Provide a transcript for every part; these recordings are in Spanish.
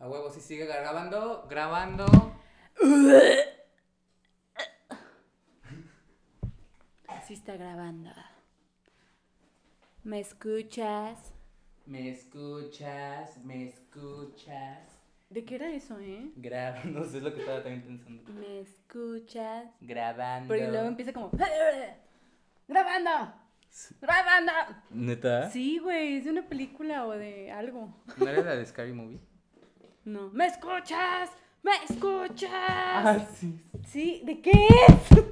A huevo, sí sigue grabando, grabando. Sí está grabando. ¿Me escuchas? Me escuchas, me escuchas. ¿De qué era eso, eh? Grabando, no sé es lo que estaba también pensando. ¿Me escuchas? Grabando. Pero luego empieza como... ¡Grabando! ¡Grabando! ¿Neta? Sí, güey, es de una película o de algo. ¿No era la de Scary Movie? No. ¿Me escuchas? ¿Me escuchas? Ah, sí. Sí, ¿de qué es? No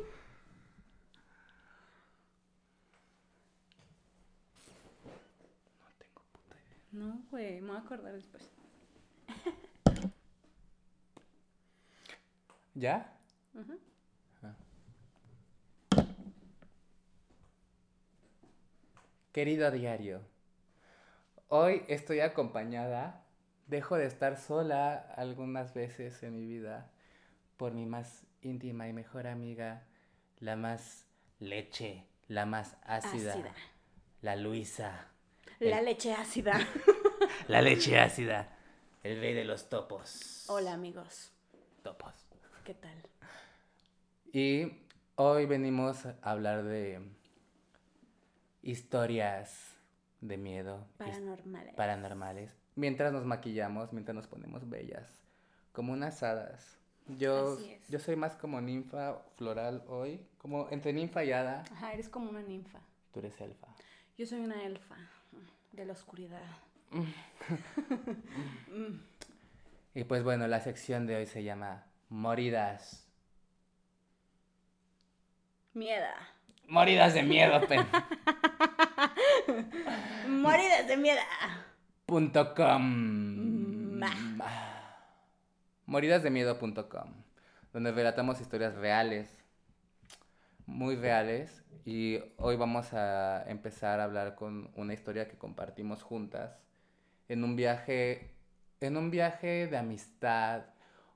tengo puta idea. No, güey, me voy a acordar después. ¿Ya? Ajá. Querido diario, hoy estoy acompañada, dejo de estar sola algunas veces en mi vida por mi más íntima y mejor amiga, la más leche, la más ácida, Ácida. la Luisa, La leche ácida. la leche ácida, el rey de los topos. Hola, amigos. Topos. ¿Qué tal? Y hoy venimos a hablar de historias de miedo, Paranormales. paranormales, mientras nos maquillamos, mientras nos ponemos bellas, como unas hadas. Yo, yo soy más como ninfa floral hoy, como entre ninfa y hada, Ajá, eres como una ninfa. tú eres elfa. Yo soy una elfa de la oscuridad. Y pues bueno, la sección de hoy se llama Moridas. Mieda. Moridas de miedo, pen. Moridas de mieda. Com. Ma. Moridasdemiedo.com, donde relatamos historias reales, muy reales, y hoy vamos a empezar a hablar con una historia que compartimos juntas en un viaje, en un viaje de amistad,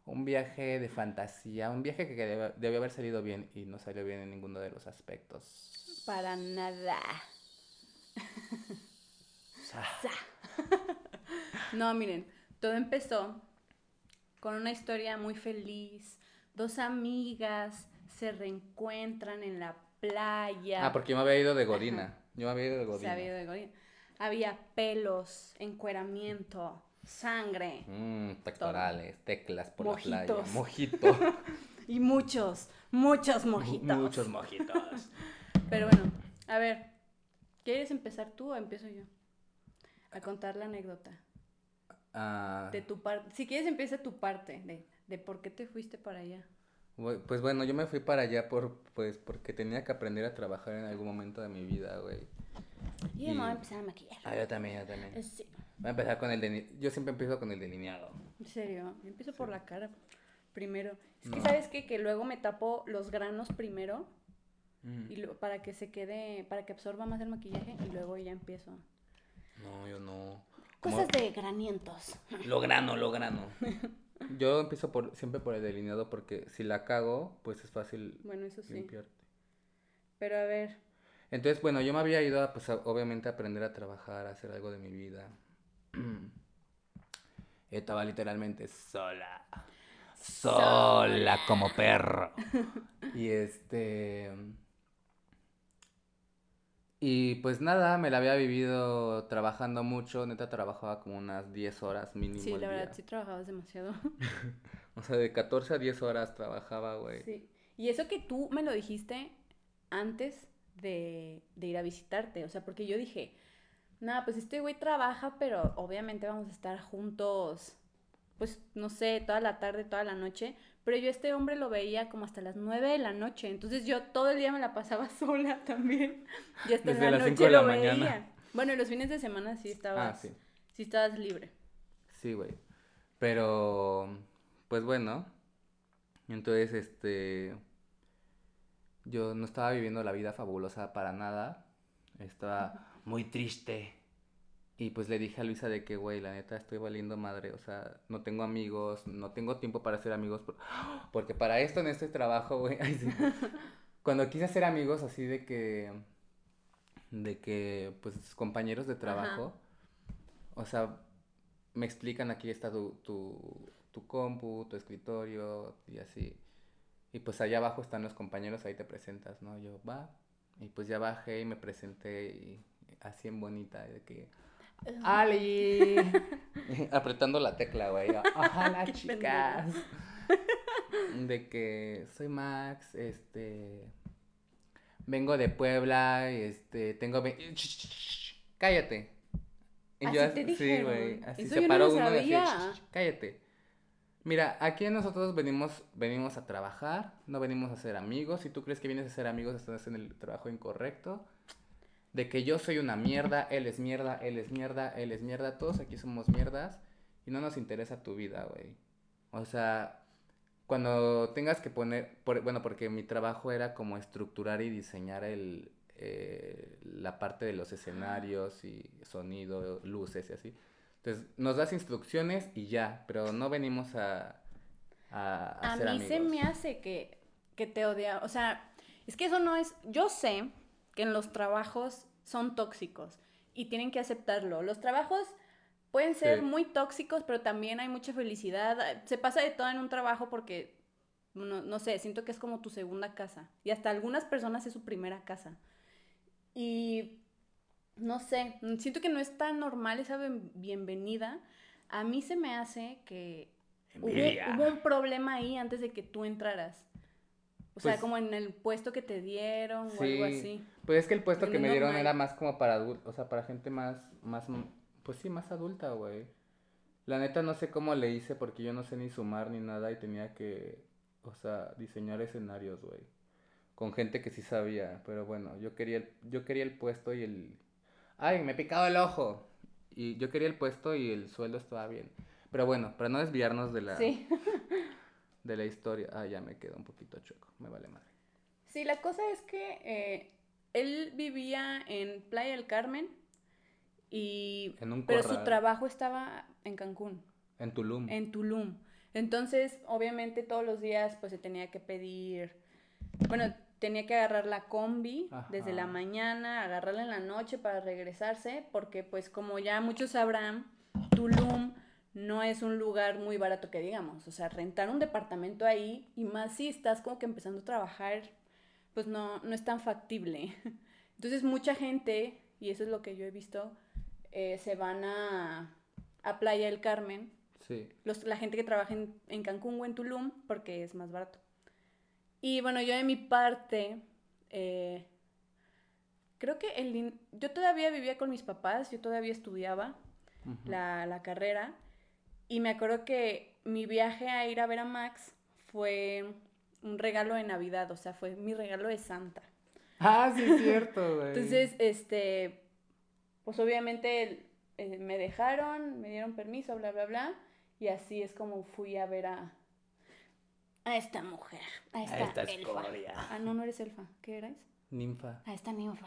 un viaje de fantasía, un viaje que debe- debió haber salido bien y no salió bien en ninguno de los aspectos. Para nada. Sa- No, miren, todo empezó con una historia muy feliz. Dos amigas se reencuentran en la playa. Ah, porque yo me había ido de Godina. Yo me había ido de Se Godina. había ido de Godín. Había pelos, encueramiento, sangre Mm, pectorales, teclas por la Mojitos. playa. Mojito. y muchos, muchos mojitos. Muchos mojitos. Pero bueno, a ver, ¿quieres empezar tú o empiezo yo? A contar la anécdota Ah, de tu parte. Si quieres empieza tu parte de, de por qué te fuiste para allá. pues bueno, yo me fui para allá por, pues, porque tenía que aprender a trabajar en algún momento de mi vida, güey. Y yo me voy a Y- empezar a maquillar. Ah, yo también, yo también. Eh, Sí, Voy a empezar con el deli- Yo siempre empiezo con el delineado. en serio, yo empiezo por la cara primero. Es que sabes qué? que luego me tapo los granos primero Mm, y lo- para que se quede, para que absorba más el maquillaje y luego ya empiezo. No, yo no. Cosas de granientos. Lo grano, lo grano. Yo empiezo por, siempre por el delineado porque si la cago, pues es fácil Bueno, eso sí. limpiarte. Pero a ver, Entonces, bueno, yo me había ido a, pues, a- obviamente, a aprender a trabajar, a hacer algo de mi vida. Estaba literalmente sola. Sola como perro. Y este... Y pues nada, me la había vivido trabajando mucho. Neta, trabajaba como unas 10 horas mínimo sí, la verdad, día. sí trabajabas demasiado. O sea, de 14 a 10 horas trabajaba, güey. Sí. Y eso que tú me lo dijiste antes de, de ir a visitarte, o sea, porque yo dije, nada, pues este güey trabaja, pero obviamente vamos a estar juntos, pues no sé, toda la tarde, toda la noche, pero yo este hombre lo veía como hasta las 9 de la noche, entonces yo todo el día me la pasaba sola también, y hasta Desde la las noche cinco de la lo mañana. veía. Bueno, y los fines de semana sí estabas, Ah, sí. sí estabas libre. Sí, güey. Pero, pues bueno. Entonces, este. Yo no estaba viviendo la vida fabulosa para nada. Estaba muy triste. Y pues le dije a Luisa de que, güey, la neta estoy valiendo madre. O sea, no tengo amigos, no tengo tiempo para hacer amigos. por- Porque para esto en este trabajo, güey. sí. Cuando quise hacer amigos así de que. De que, pues, compañeros de trabajo. O sea, me explican aquí está tu, tu, tu compu, tu escritorio y así. Y pues allá abajo están los compañeros, ahí te presentas, ¿no? Yo, va. Y pues ya bajé y me presenté y así en bonita, de que... ¡Ali! Apretando la tecla, güey. ¡Ojalá, Qué chicas! de que soy Max, este... Vengo de Puebla, este... Tengo... ¡Cállate! Y Así yo te sí, güey. Así se no paró uno y así, sabía. "Ch, ch, ch, cállate. Mira, aquí nosotros venimos, venimos a trabajar, no venimos a ser amigos. Si tú crees que vienes a ser amigos, estás en el trabajo incorrecto. De que yo soy una mierda, él es mierda, él es mierda, él es mierda, todos aquí somos mierdas y no nos interesa tu vida, güey. O sea, cuando tengas que poner, por- bueno, porque mi trabajo era como estructurar y diseñar el, eh, la parte de los escenarios y sonido, luces y así. Entonces, nos das instrucciones y ya, pero no venimos a, a, a A ser mí amigos. se me hace que, que te odia. O sea, es que eso no es. Yo sé que en los trabajos son tóxicos y tienen que aceptarlo. Los trabajos pueden ser Sí. muy tóxicos, pero también hay mucha felicidad. Se pasa de todo en un trabajo porque, no, no sé, siento que es como tu segunda casa. Y hasta algunas personas es su primera casa. Y no sé, siento que no es tan normal esa bienvenida. A mí se me hace que hubo, hubo un problema ahí antes de que tú entraras. O sea, Pues- como en el puesto que te dieron o algo Sí, así. Pues es que el puesto Que me dieron normal. era más como para adultos, o sea, para gente más, más, pues sí, más adulta, güey. La neta no sé cómo le hice porque yo no sé ni sumar ni nada y tenía que, o sea, diseñar escenarios, güey. Con gente que sí sabía, pero bueno, yo quería el, yo quería el puesto y el... ¡Ay, me he picado el ojo! Y yo quería el puesto y el sueldo estaba bien. Pero bueno, para no desviarnos de la, Sí. de la historia. Ah, ya me quedó un poquito choco, me vale madre. Sí, la cosa es que eh, él vivía en Playa del Carmen y... En un Pero su trabajo estaba en Cancún. En Tulum. en Tulum. Entonces, obviamente todos los días pues se tenía que pedir, bueno, tenía que agarrar la combi desde la mañana, agarrarla en la noche para regresarse, porque pues como ya muchos sabrán, Tulum no es un lugar muy barato que digamos, o sea, rentar un departamento ahí y más si estás como que empezando a trabajar, pues no, no es tan factible. Entonces mucha gente, y eso es lo que yo he visto, eh, se van a, a Playa del Carmen Sí. los- la gente que trabaja en, en Cancún o en Tulum porque es más barato. Y bueno, yo de mi parte, eh, creo que el, yo todavía vivía con mis papás, yo todavía estudiaba la, la carrera y me acuerdo que mi viaje a ir a ver a Max fue un regalo de Navidad, o sea, fue mi regalo de Santa. Ah, sí, es cierto, güey. Entonces, este, pues obviamente eh, me dejaron, me dieron permiso, bla, bla, bla, y así es como fui a ver a, a esta mujer, a esta, esta elfa. escoria. Ah, no, no eres elfa, ¿qué eres? Ninfa. A esta ninfa.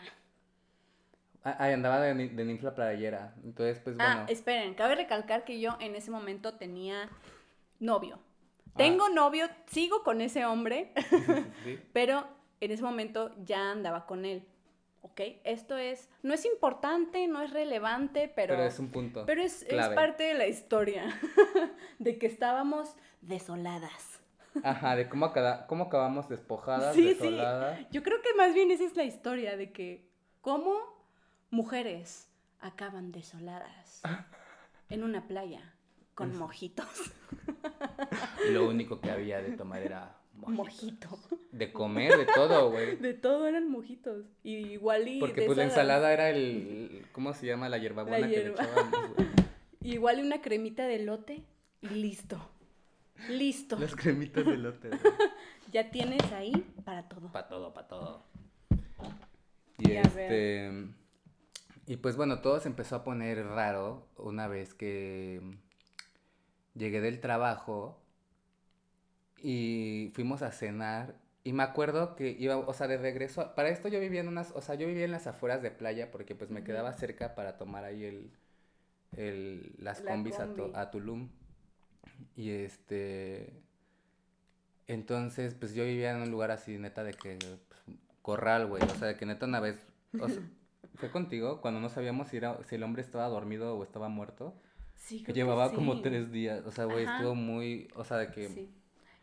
Ah, ay, andaba de, de ninfa playera. Entonces, pues Ah, bueno. esperen, cabe recalcar que yo en ese momento tenía novio. Ah. Tengo novio, sigo con ese hombre, Sí, sí, sí. pero en ese momento ya andaba con él. ¿Ok? Esto es, no es importante, no es relevante, pero... Pero es un punto. Pero es, es parte de la historia de que estábamos desoladas. Ajá, de cómo, acaba- cómo acabamos despojadas, Sí, sí. desoladas. Yo creo que más bien esa es la historia de que cómo mujeres acaban desoladas en una playa con mojitos. Y lo único que había de tomar era mojito. Mojito. De comer, de todo, güey. De todo eran mojitos. Y igual y Porque de pues la ensalada era el... ¿Cómo se llama? La hierbabuena La que le hierba. echábamos, güey. Igual y una cremita de lote y listo. Listo. Las cremitas de lote, güey. Ya tienes ahí para todo. Pa' todo, pa' todo. Y Ya este. Y pues bueno, todo se empezó a poner raro una vez que llegué del trabajo y fuimos a cenar. Y me acuerdo que iba, o sea, de regreso. Para esto yo vivía en unas, o sea, yo vivía en las afueras de playa porque pues me quedaba cerca para tomar ahí el, el, las La combis a, Tu- combi. a Tulum. Y este. Entonces, pues yo vivía en un lugar así, neta, de que. pues, corral, güey. O sea, de que neta una vez. o sea, fue contigo cuando no sabíamos si, era, si el hombre estaba dormido o estaba muerto. Sí, que creo llevaba sí. como tres días. O sea, güey, estuvo muy. O sea, de que. Sí.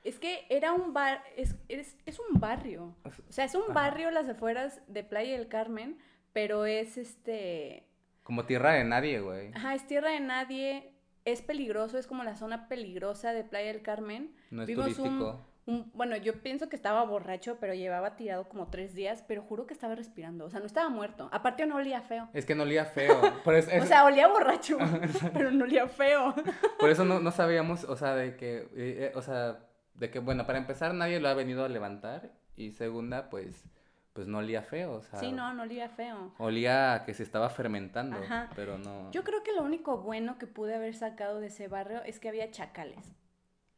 Es que era un bar, es, es, es un barrio. O sea, es un Ajá. barrio las afueras de Playa del Carmen, pero es este. Como tierra de nadie, güey. Ajá, es tierra de nadie, es peligroso, es como la zona peligrosa de Playa del Carmen. No es Vimos turístico. Un- bueno, yo pienso que estaba borracho, pero llevaba tirado como tres días, pero juro que estaba respirando. O sea, no estaba muerto. Aparte, no olía feo. Es que no olía feo. Por eso, O sea, olía borracho, pero no olía feo. por eso no, no sabíamos, o sea, de que. eh, eh, o sea, de que, bueno, para empezar, nadie lo ha venido a levantar. Y segunda, pues. Pues no olía feo. O sea, Sí, no, no olía feo. Olía a que se estaba fermentando. Ajá. Pero no. Yo creo que lo único bueno que pude haber sacado de ese barrio es que había chacales,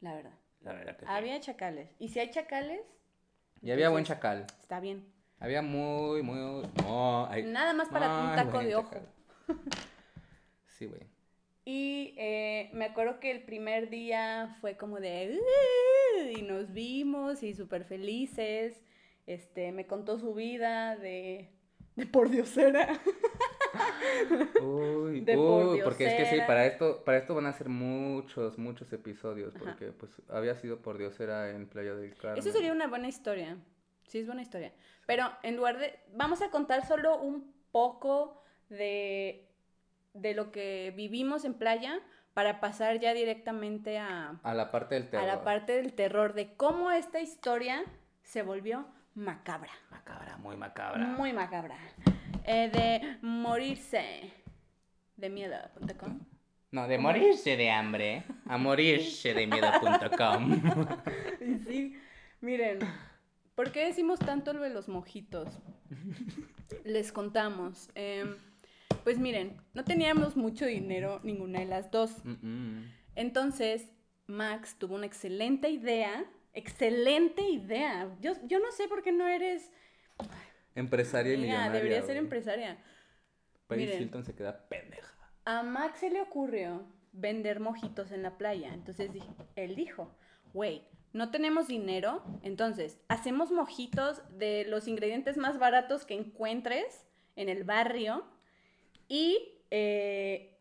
la verdad. La verdad que sí. Había chacales. Y si hay chacales, Y había buen chacal. está bien. Había muy, muy. No, hay. Nada más para un taco de ojo. chacal. Sí, güey. Y eh, me acuerdo que el primer día fue como de... "Uh", y nos vimos y súper felices. Este, me contó su vida de... De por diosera. Uy, De uy, porque es que sí, para esto, para esto van a ser muchos, muchos episodios, Ajá. porque pues había sido por Diosera en Playa del Carmen. Eso sería una buena historia. Sí, es buena historia. Pero en lugar de... Vamos a contar solo un poco de, de lo que vivimos en playa para pasar ya directamente a, A la parte del a terror. la parte del terror, de cómo esta historia se volvió macabra. Macabra, muy macabra. Muy macabra. Eh, de morirse de miedo.com. No, de morirse de hambre a morirse de miedo.com. Sí, miren, ¿por qué decimos tanto lo de los mojitos? Les contamos. Em, pues miren, no teníamos mucho dinero ninguna de las dos. Entonces, Max tuvo una excelente idea. Excelente idea. Yo, yo no sé por qué no eres... Empresaria y millonaria. debería ser güey. empresaria. Paris Miren. Hilton se queda pendeja. A Max se le ocurrió vender mojitos en la playa. Entonces dije- él dijo, güey, no tenemos dinero, entonces hacemos mojitos de los ingredientes más baratos que encuentres en el barrio y eh,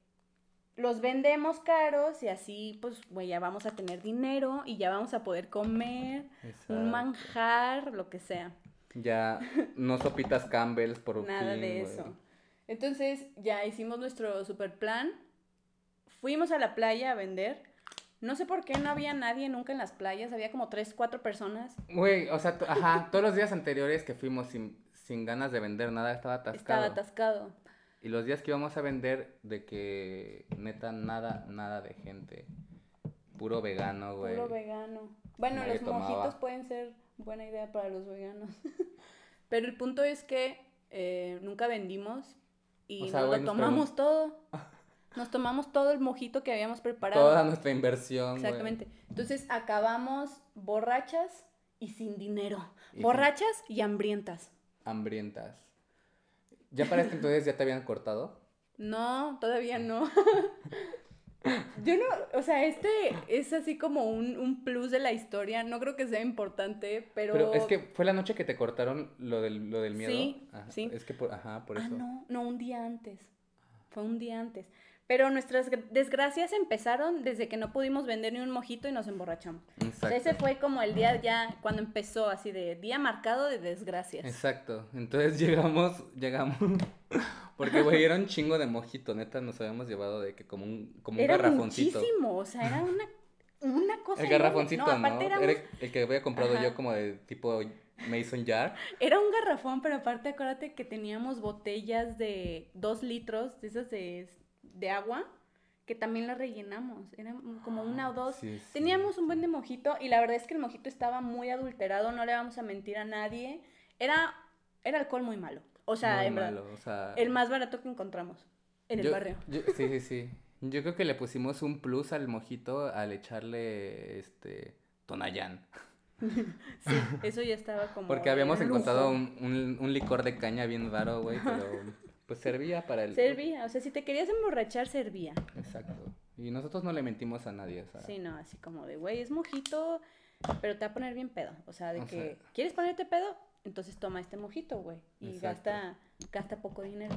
los vendemos caros y así, pues, güey, ya vamos a tener dinero y ya vamos a poder comer Exacto. un manjar, lo que sea. Ya, no sopitas Campbell's por Nada fin, de eso. Entonces ya hicimos nuestro super plan. Fuimos a la playa a vender. No sé por qué no había nadie nunca en las playas. Había como tres, cuatro personas. Güey, o sea, ajá, todos los días anteriores que fuimos sin, sin ganas de vender nada, estaba atascado. Estaba atascado. Y los días que íbamos a vender, de que neta, nada, nada de gente. Puro vegano, güey. Puro vegano. Bueno, Nadie los tomaba. mojitos pueden ser buena idea para los veganos. Pero el punto es que eh, nunca vendimos y O sea, nos güey, lo nos tomamos todo. Nos tomamos todo el mojito que habíamos preparado. Toda nuestra inversión, güey. Exactamente. Entonces acabamos borrachas y sin dinero. Y sin- borrachas y hambrientas. Hambrientas. ¿Ya para este entonces ya te habían cortado? No, todavía no. Yo no, o sea, este es así como un, un plus de la historia. No creo que sea importante, pero. Pero es que fue la noche que te cortaron lo del, lo del miedo. Sí, Ajá, sí. Es que, por, ajá, por Ah, eso. no, no, un día antes. Fue un día antes. Pero nuestras gr- desgracias empezaron desde que no pudimos vender ni un mojito y nos emborrachamos. O sea, Exacto. ese fue como el día ya cuando empezó, así de día marcado de desgracias. Exacto. Entonces llegamos, llegamos. Porque, güey, era un chingo de mojito, neta, nos habíamos llevado de que como un, como un Era garrafoncito. muchísimo, o sea, era una, una cosa El garrafoncito, ¿no? No, aparte era, el que había comprado Ajá. yo como de tipo Mason Jar. era un garrafón, pero aparte acuérdate que teníamos botellas de dos litros, de esas de, de agua, que también las rellenamos, eran como una o dos. Ah, Sí, sí. Teníamos un buen de mojito y la verdad es que el mojito estaba muy adulterado, no le vamos a mentir a nadie. Era, era alcohol muy malo, o sea, Muy en verdad, malo, o sea, el más barato que encontramos en el barrio. yo- sí, sí, sí. Yo creo que le pusimos un plus al mojito al echarle este Tonayán. Sí, eso ya estaba como Porque habíamos encontrado un, un, un licor de caña bien raro, güey, pero pues servía para el... Servía, o sea, si te querías emborrachar, servía. Exacto. Y nosotros no le mentimos a nadie, sea. Sí, no, así como de, güey, es mojito, pero te va a poner bien pedo. O sea, de O que, sea- ¿quieres ponerte pedo? Entonces toma este mojito, güey. Y Exacto. gasta, gasta poco dinero,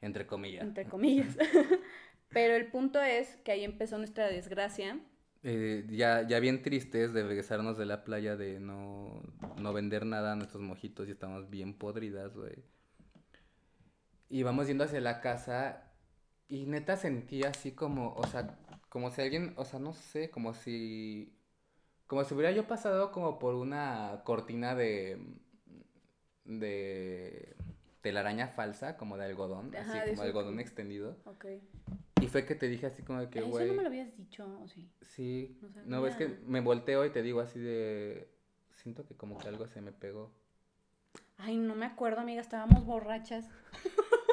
Entre comillas. entre comillas. Pero el punto es que ahí empezó nuestra desgracia. Eh, ya, ya bien tristes de regresarnos de la playa, de no, no vender nada a nuestros mojitos y estamos bien podridas, güey. Y vamos yendo hacia la casa y neta sentí así como, o sea, como si alguien, o sea, no sé, como si, como si hubiera yo pasado como por una cortina de, de telaraña falsa, como de algodón, Ajá, así de como eso algodón que- extendido. Ok. Y fue que te dije así como de que, Eso güey. no me lo habías dicho, ¿o sí? Sí, No no, ves que me volteo y te digo así de... Siento que como que algo se me pegó. Ay, no me acuerdo, amiga, estábamos borrachas.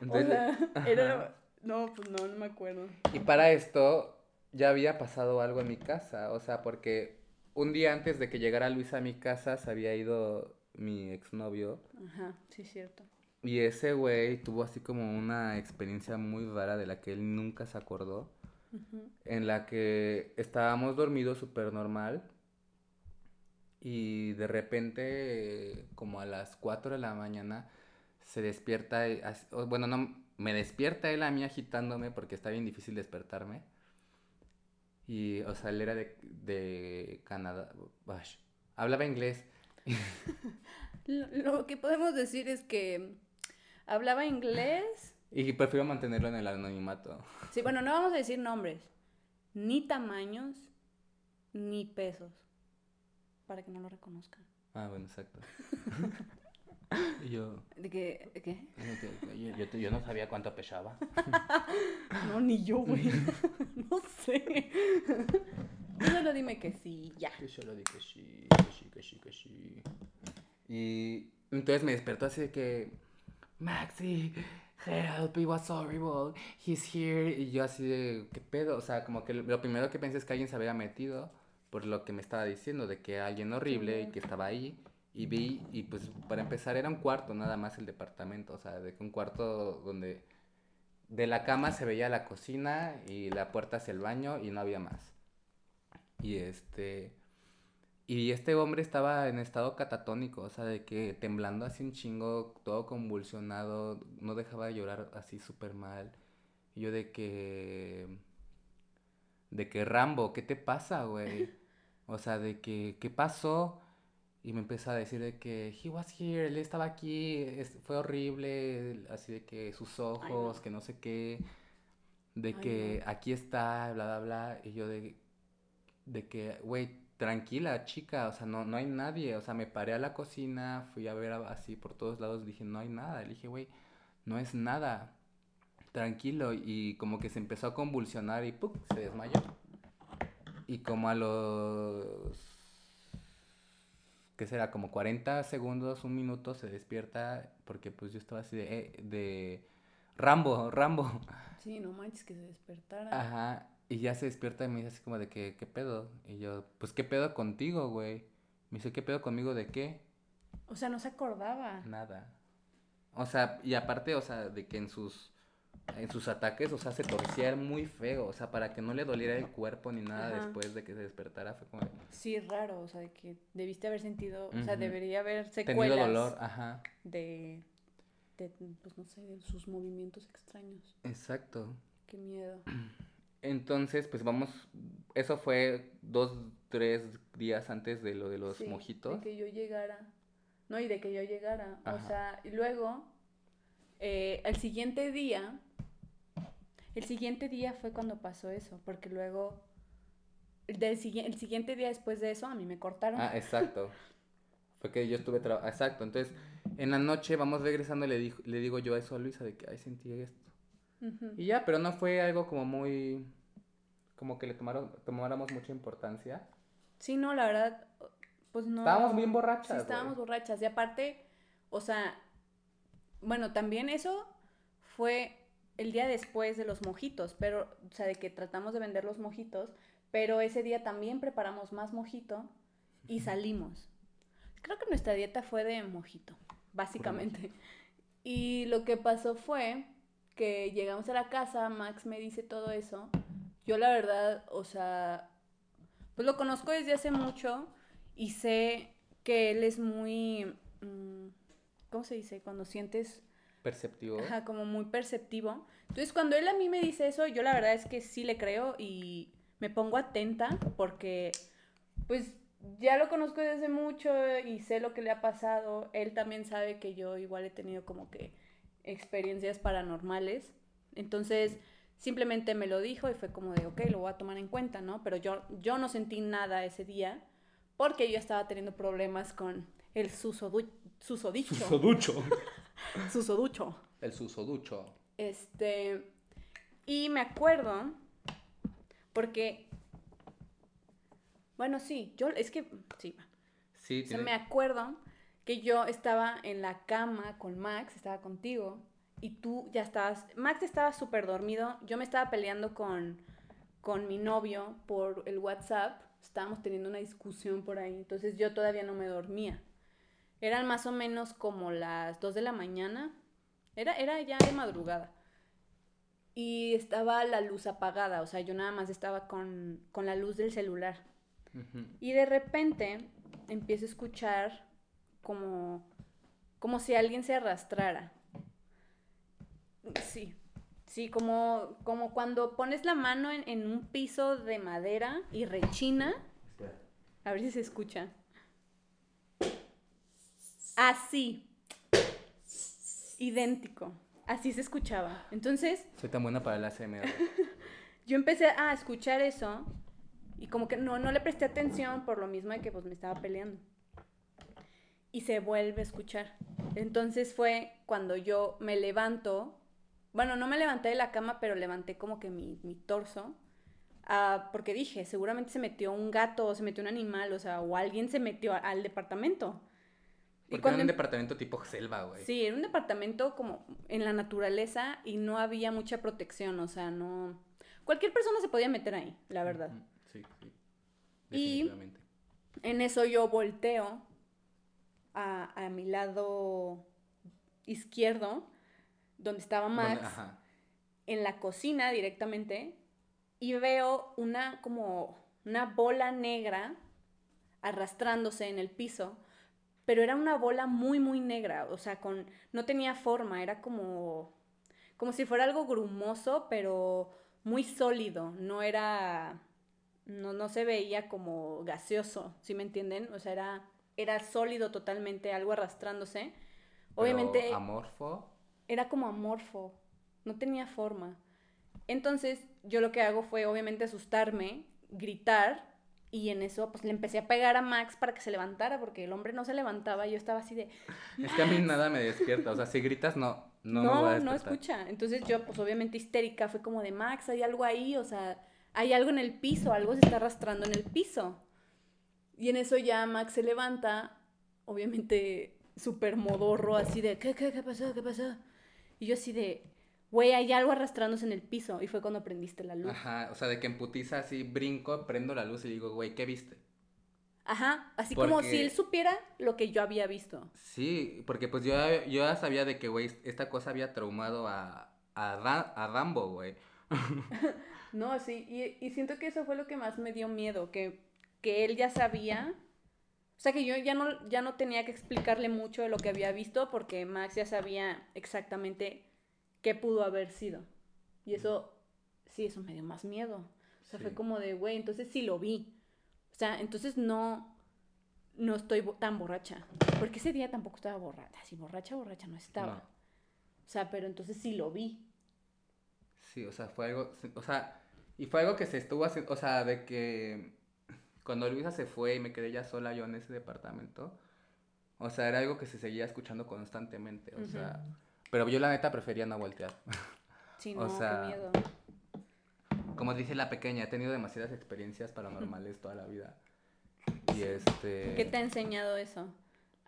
Entonces, o sea, ajá. era... No, pues no, no me acuerdo. Y para esto ya había pasado algo en mi casa, o sea, porque un día antes de que llegara Luis a mi casa se había ido mi exnovio Ajá, sí, cierto. y ese güey tuvo así como una experiencia muy rara de la que él nunca se acordó, en la que estábamos dormidos súper normal y de repente como a las 4 de la mañana se despierta, o, bueno, no, me despierta él a mí agitándome porque está bien difícil despertarme. Y, o sea, él era de, de Canadá, Bash, hablaba inglés. Lo, lo que podemos decir es que hablaba inglés. Y prefiero mantenerlo en el anonimato. Sí, bueno, no vamos a decir nombres, ni tamaños, ni pesos, para que no lo reconozcan. Ah, bueno, exacto. y yo, ¿De qué? ¿De qué? yo, yo- yo no sabía cuánto pesaba. No, ni yo, güey. no sé. Tú solo dime que sí, ya. Yo solo dije que sí, que sí, que sí, que sí. Y entonces me despertó así de que, Maxi, help, it was horrible, he's here. Y yo así de, ¿qué pedo? O sea, como que lo primero que pensé es que alguien se había metido por lo que me estaba diciendo, de que alguien horrible y que estaba ahí. Y vi, y pues para empezar era un cuarto, nada más el departamento, o sea, de que un cuarto donde de la cama se veía la cocina y la puerta hacia el baño y no había más. Y este. Y este hombre estaba en estado catatónico, o sea, de que temblando así un chingo, todo convulsionado, no dejaba de llorar así súper mal. Y yo de que. De que Rambo, ¿qué te pasa, güey? O sea, de que, ¿qué pasó? Y me empezó a decir de que, he was here, él estaba aquí, es- fue horrible, así de que sus ojos, que no sé qué, de Ay, que no. aquí está, bla, bla, bla. Y yo de, de que, güey, tranquila, chica, o sea, no, no hay nadie. O sea, me paré a la cocina, fui a ver así por todos lados, dije, no hay nada. Le dije, güey, no es nada. Tranquilo. Y como que se empezó a convulsionar y ¡pum! se desmayó. Y como a los... ¿Qué será? Como 40 segundos, un minuto, se despierta porque pues yo estaba así de... eh, de Rambo, Rambo. Sí, no manches que se despertara. Ajá, y ya se despierta y me dice así como de que, ¿qué pedo? Y yo, pues, ¿qué pedo contigo, güey? Me dice, ¿qué pedo conmigo de qué? O sea, no se acordaba. Nada. O sea, y aparte, o sea, de que en sus, en sus ataques, o sea, se torcía muy feo, o sea, para que no le doliera el cuerpo ni nada Ajá. después de que se despertara, fue como, Sí, raro, o sea, de que debiste haber sentido, o sea, debería haber tenido secuelas dolor, ajá, de, de, pues no sé, de sus movimientos extraños. exacto. Qué miedo. Entonces, pues vamos, eso fue dos, tres días antes de lo de los Sí, mojitos. De que yo llegara. No, y de que yo llegara. O sea, y luego, eh, el siguiente día, el siguiente día fue cuando pasó eso, porque luego, del el siguiente día después de eso, a mí me cortaron. Ah, exacto. Fue que yo estuve trabajando. Exacto. Entonces, en la noche vamos regresando y le, dijo, le digo yo a eso a Luisa de que, ay, sentí esto. Y ya, pero no fue algo como muy. Como que le tomaron, tomáramos mucha importancia. Sí, no, la verdad, pues no. Estábamos bien borrachas, Sí, estábamos borrachas. Y aparte, o sea, bueno, también eso fue el día después de los mojitos, pero, o sea, de que tratamos de vender los mojitos, pero ese día también preparamos más mojito y salimos. Creo que nuestra dieta fue de mojito, básicamente. Y lo que pasó fue que llegamos a la casa, Max me dice todo eso. Yo la verdad, o sea, pues lo conozco desde hace mucho y sé que él es muy, mm, ¿cómo se dice? Cuando sientes Perceptivo. Ajá, como muy perceptivo. Entonces, cuando él a mí me dice eso, yo la verdad es que sí le creo y me pongo atenta porque, pues, ya lo conozco desde mucho y sé lo que le ha pasado. Él también sabe que yo igual he tenido como que experiencias paranormales. Entonces, simplemente me lo dijo y fue como de, ok, lo voy a tomar en cuenta, ¿no? Pero yo, yo no sentí nada ese día porque yo estaba teniendo problemas con el susodu susodicho. Susoducho. Susoducho. El susoducho. Este, y me acuerdo, porque, bueno, sí, yo, es que, sí, Sí, o sea, tiene- me acuerdo que yo estaba en la cama con Max, estaba contigo, y tú ya estabas, Max estaba súper dormido, yo me estaba peleando con, con mi novio por el WhatsApp, estábamos teniendo una discusión por ahí, entonces yo todavía no me dormía. Eran más o menos como las 2 de la mañana, era, era ya de madrugada. Y estaba la luz apagada, o sea, yo nada más estaba con, con la luz del celular. Y de repente empiezo a escuchar como, como si alguien se arrastrara. Sí, sí, como, como cuando pones la mano en, en un piso de madera y rechina. A ver si se escucha. Así. Idéntico. Así se escuchaba. Entonces, Soy tan buena para el ASMR. yo empecé a escuchar eso y como que no, no le presté atención por lo mismo de que pues me estaba peleando. Y se vuelve a escuchar. Entonces fue cuando yo me levanto, bueno, no me levanté de la cama, pero levanté como que mi, mi torso, ah, porque dije, seguramente se metió un gato o se metió un animal, o sea, o alguien se metió al departamento. Porque cuando era un em- departamento tipo selva, güey. Sí, era un departamento como en la naturaleza y no había mucha protección, o sea, no... Cualquier persona se podía meter ahí, la verdad. Sí, sí. Y- Definitivamente. En eso yo volteo a, a mi lado izquierdo, donde estaba Max, Bueno, en la cocina directamente, y veo una como una bola negra arrastrándose en el piso, pero era una bola muy, muy negra, o sea, con, no tenía forma, era como, como si fuera algo grumoso, pero muy sólido, no era, no, no se veía como gaseoso, ¿sí me entienden? O sea, era, era sólido totalmente, algo arrastrándose. Obviamente Pero amorfo. era como amorfo, no tenía forma. Entonces yo lo que hago fue obviamente asustarme, gritar y en eso pues le empecé a pegar a Max para que se levantara porque el hombre no se levantaba y yo estaba así de Es que a mí nada me despierta. O sea, si gritas, no, no, no, me voy a no, escucha. Entonces yo pues obviamente histérica fue como de Max, hay algo ahí, o sea, hay algo en el piso, algo se está arrastrando en el piso. Y en eso ya Max se levanta, obviamente súper modorro, así de, ¿qué, qué, qué pasó, qué pasó? Y yo así de, güey, hay algo arrastrándose en el piso. Y fue cuando prendiste la luz. Ajá, o sea, de que en putiza así brinco, prendo la luz y digo, güey, ¿qué viste? Ajá, así como si él supiera lo que yo había visto. Sí, porque pues yo, yo ya sabía de que, güey, esta cosa había traumado a, a, Ra- a Rambo, güey. No, sí, y, y siento que eso fue lo que más me dio miedo, que, que él ya sabía, o sea que yo ya no, ya no tenía que explicarle mucho de lo que había visto porque Max ya sabía exactamente qué pudo haber sido. Y eso, sí, eso me dio más miedo. O sea, fue como de, güey, entonces sí lo vi. O sea, entonces no, no estoy bo- tan borracha. Porque ese día tampoco estaba borracha. Si borracha, borracha no estaba. No. O sea, pero entonces sí lo vi. Sí, o sea, fue algo, o sea, y fue algo que se estuvo haciendo, o sea, de que cuando Luisa se fue y me quedé ya sola yo en ese departamento, o sea, era algo que se seguía escuchando constantemente, o sea, pero yo la neta prefería no voltear. Sí, O no, sea, qué miedo. Como dice la pequeña, he tenido demasiadas experiencias paranormales toda la vida. Y este... ¿Qué te ha enseñado eso?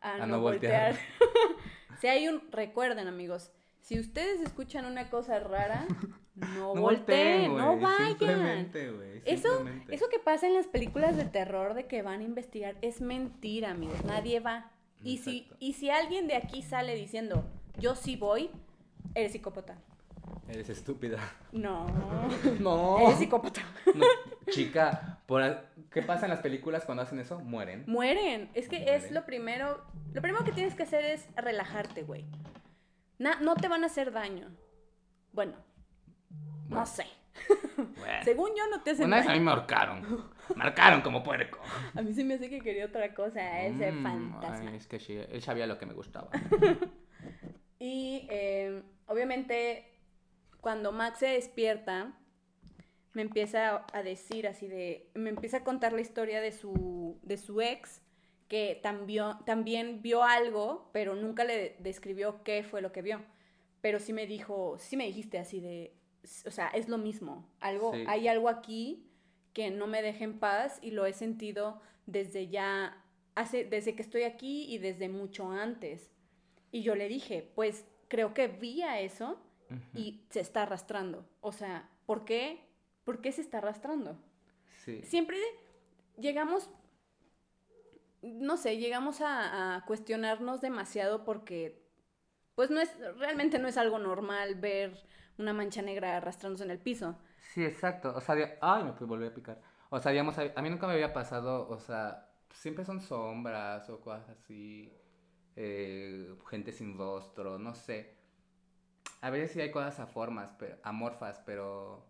A, A no, no voltear. voltear. si hay un, recuerden amigos, si ustedes escuchan una cosa rara, no, No volteen, volteen, no güey, vayan. Simplemente. Eso, simplemente. eso que pasa en las películas de terror de que van a investigar es mentira, amigos. Nadie va. Y si, y si alguien de aquí sale diciendo, yo sí voy, eres psicópata. Eres estúpida. No, No. eres psicópata. No, Chica, por a- ¿qué pasa en las películas cuando hacen eso? Mueren. Mueren. Es que es lo primero. Lo primero que tienes que hacer es relajarte, güey. Na- no te van a hacer daño. Bueno, no sé. Bueno. Según yo no te hacen Una vez a daño. mí me ahorcaron. Marcaron como puerco. A mí se me hace que quería otra cosa, ese Mm, fantasma. ay, es que sí, él sabía lo que me gustaba. Y eh, obviamente cuando Max se despierta, me empieza a decir así de, me empieza a contar la historia de su, de su ex, que también, también vio algo, pero nunca le describió qué fue lo que vio. Pero sí me dijo, sí me dijiste así de, o sea, es lo mismo, algo, Sí. hay algo aquí que no me deja en paz y lo he sentido desde ya, hace, desde que estoy aquí y desde mucho antes. Y yo le dije, pues creo que vi a eso y se está arrastrando. O sea, ¿por qué? ¿Por qué se está arrastrando? Sí. Siempre llegamos, no sé, llegamos a, a cuestionarnos demasiado porque, pues no es, realmente no es algo normal ver una mancha negra arrastrándose en el piso. Sí, exacto. O sea, ay, me volví a picar. O sea, digamos, a, a mí nunca me había pasado, o sea, siempre son sombras o cosas así, eh, gente sin rostro, no sé. A veces sí hay cosas a formas, pero, amorfas, pero,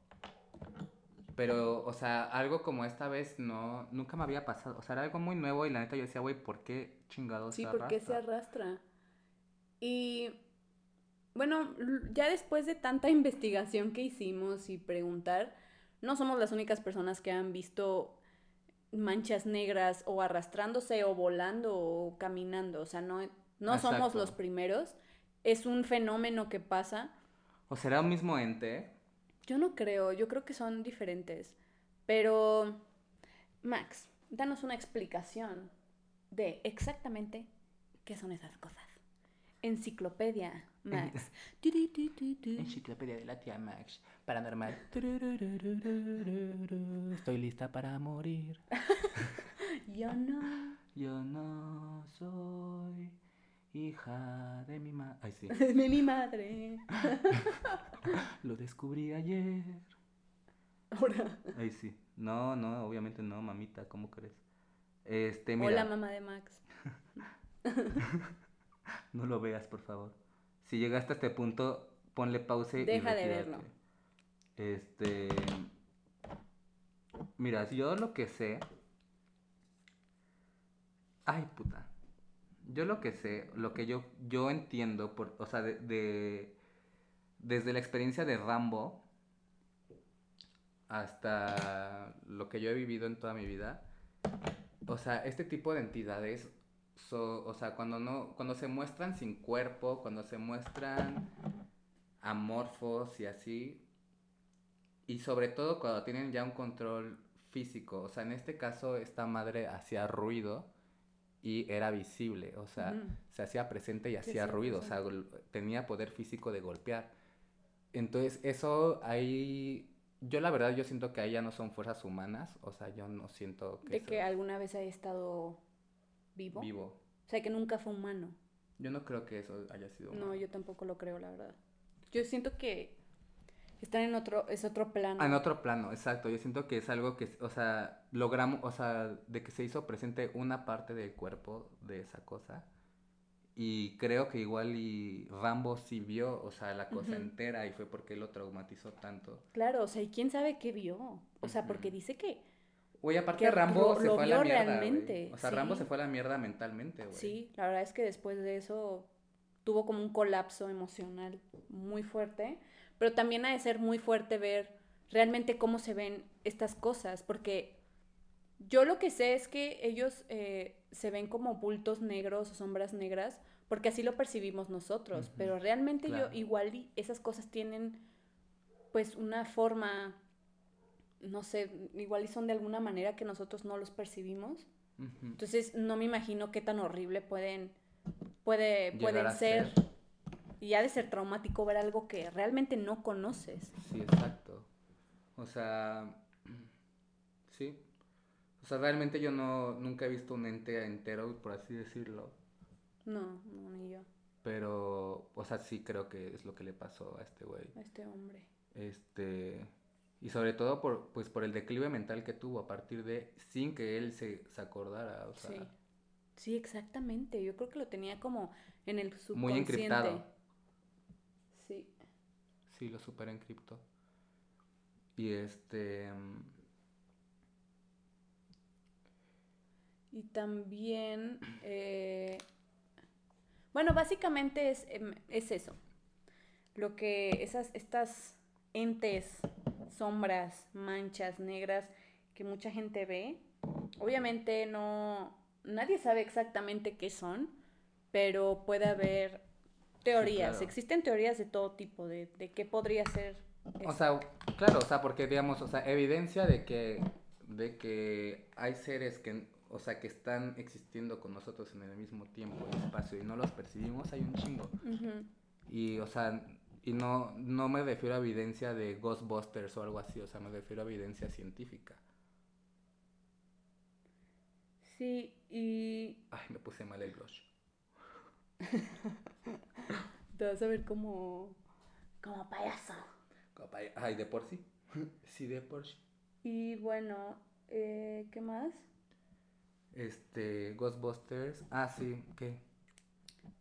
pero, o sea, algo como esta vez no, nunca me había pasado. O sea, era algo muy nuevo y la neta yo decía, güey, ¿por qué chingados Sí, se ¿por qué se arrastra? arrastra? Y bueno, ya después de tanta investigación que hicimos y preguntar, no somos las únicas personas que han visto manchas negras o arrastrándose o volando o caminando. O sea, no, no somos los primeros. Es un fenómeno que pasa. ¿O será un mismo ente? Yo no creo, yo creo que son diferentes. Pero, Max, danos una explicación de exactamente qué son esas cosas. Enciclopedia, Max. Enciclopedia de la tía Max. Paranormal. Estoy lista para morir. Yo no. Yo no soy hija de mi madre. Ay, sí. De mi madre. Lo descubrí ayer. Ahora. Ay, sí. No, no, obviamente no, mamita. ¿Cómo crees? Este, Hola, mira. mamá de Max. No lo veas, por favor. Si llegaste a este punto, ponle pausa y Deja de verlo. Este. Mira, yo lo que sé. Ay, puta. Yo lo que sé, lo que yo, yo entiendo, por, o sea, de, de- desde la experiencia de Rambo hasta lo que yo he vivido en toda mi vida, o sea, este tipo de entidades, so- o sea, cuando no, cuando se muestran sin cuerpo, cuando se muestran amorfos y así, y sobre todo cuando tienen ya un control físico, o sea, en este caso esta madre hacía ruido y era visible, o sea, Ujú. se hacía presente y Sí, hacía sí, ruido, o sea, tenía poder físico de golpear. Entonces, eso ahí, yo la verdad, yo siento que ahí ya no son fuerzas humanas, o sea, yo no siento que De eso- que alguna vez haya estado vivo. vivo. O sea, que nunca fue humano. Yo no creo que eso haya sido No, humano. yo tampoco lo creo, la verdad. Yo siento que están en otro, es otro plano. Ah, en otro plano, exacto. Yo siento que es algo que, o sea, logramos, o sea, de que se hizo presente una parte del cuerpo de esa cosa. Y creo que igual y Rambo sí vio, o sea, la cosa entera y fue porque lo traumatizó tanto. Claro, o sea, ¿y quién sabe qué vio? O sea, porque dice que Oye, aparte Que Rambo lo- se lo fue a la mierda, realmente, güey. O sea, Rambo se fue a la mierda mentalmente, güey. sí, la verdad es que después de eso tuvo como un colapso emocional muy fuerte, pero también ha de ser muy fuerte ver realmente cómo se ven estas cosas, porque yo lo que sé es que ellos eh, se ven como bultos negros o sombras negras, porque así lo percibimos nosotros, pero realmente claro. yo igual esas cosas tienen pues una forma, no sé, igual y son de alguna manera que nosotros no los percibimos. Entonces no me imagino qué tan horrible pueden, puede, Llegar pueden ser. Y ha de ser traumático ver algo que realmente no conoces. Sí, exacto. O sea, sí. O sea, realmente yo no, nunca he visto un ente entero, por así decirlo. No, no, ni yo, Pero, o sea, sí creo que es lo que le pasó a este güey. a este hombre. Este, y sobre todo por, pues, por el declive mental que tuvo a partir de, sin que él se, se acordara, o sea, Sí. Sí, exactamente. Yo creo que lo tenía como en el subconsciente. muy encriptado. Sí, lo super encriptó. Y este... Y también, eh, bueno, básicamente es, em, es eso. Lo que esas, estas entes, sombras, manchas negras que mucha gente ve, obviamente no, nadie sabe exactamente qué son, pero puede haber teorías, claro. existen teorías de todo tipo, de, de qué podría ser. O sea, claro, o sea, porque digamos, o sea, evidencia de que, de que hay seres que, o sea, que están existiendo con nosotros en el mismo tiempo y espacio y no los percibimos, hay un chingo. Y, o sea, y no, no me refiero a evidencia de Ghostbusters o algo así, o sea, me refiero a evidencia científica. Sí, y Ay, me puse mal el blush. te vas a ver como, como payaso. Como pa- Ay, de por sí. Sí, de por sí. Y bueno, eh, ¿qué más? Este, Ghostbusters. Ah, sí, ¿qué?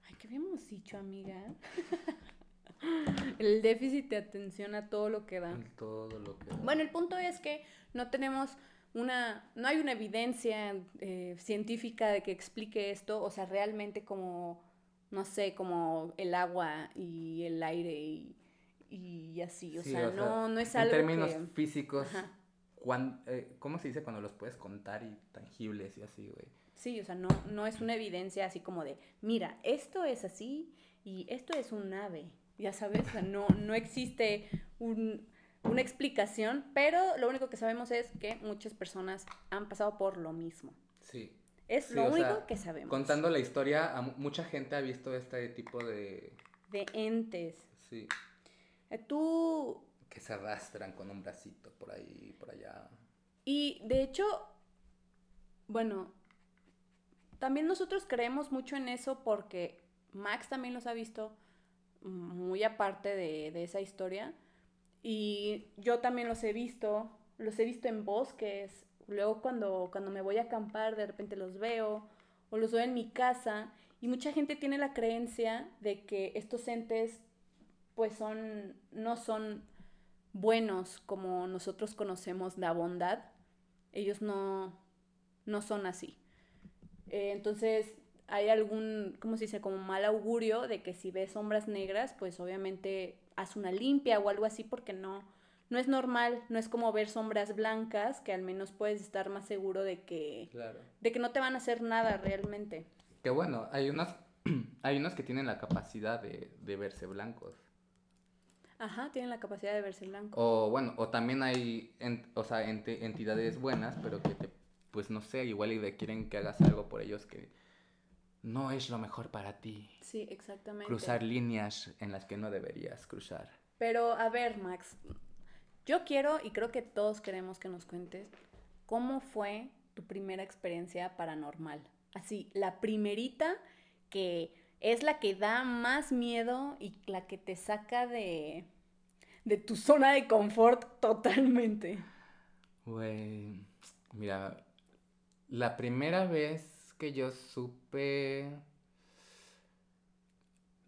Ay, ¿qué habíamos dicho, amiga? El déficit de atención a todo lo que da. Todo lo que. Bueno, el punto es que no tenemos una, no hay una evidencia eh, científica de que explique esto, o sea, realmente como, no sé, como el agua y el aire y, y así, o, Sí, sea, o sea, no, no es en algo términos que... físicos, Ajá. cuan- eh, ¿cómo se dice cuando los puedes contar y tangibles y así, güey? Sí, o sea, no, no es una evidencia así como de, mira, esto es así y esto es un ave, ya sabes, o sea, no, no existe un- una explicación, pero lo único que sabemos es que muchas personas han pasado por lo mismo. Sí. Es Sí, lo único sea, que sabemos. Contando la historia, mucha gente ha visto este tipo de. De entes. Sí. Eh, Tú, Que se arrastran con un bracito por ahí, por allá. y de hecho, bueno, también nosotros creemos mucho en eso porque Max también los ha visto muy aparte de, de esa historia. Y yo también los he visto, los he visto en bosques. Luego cuando, cuando me voy a acampar, de repente los veo o los veo en mi casa. Y mucha gente tiene la creencia de que estos entes pues son, no son buenos como nosotros conocemos la bondad. Ellos no, no son así. Eh, entonces hay algún, ¿cómo se dice? Como mal augurio de que si ves sombras negras, pues obviamente haz una limpia o algo así porque no, no es normal, no es como ver sombras blancas que al menos puedes estar más seguro de que, Claro. de que no te van a hacer nada realmente. Que bueno, hay unos, hay unos que tienen la capacidad de, de verse blancos. Ajá, tienen la capacidad de verse blanco. O bueno, o también hay en- o sea, ente- entidades buenas, pero que te, pues no sé, igual y quieren que hagas algo por ellos que no es lo mejor para ti. Sí, exactamente. Cruzar líneas en las que no deberías cruzar. Pero a ver, Max, yo quiero y creo que todos queremos que nos cuentes cómo fue tu primera experiencia paranormal. Así, la primerita que es la que da más miedo y la que te saca de, de tu zona de confort totalmente. Güey, mira, la primera vez que yo supe...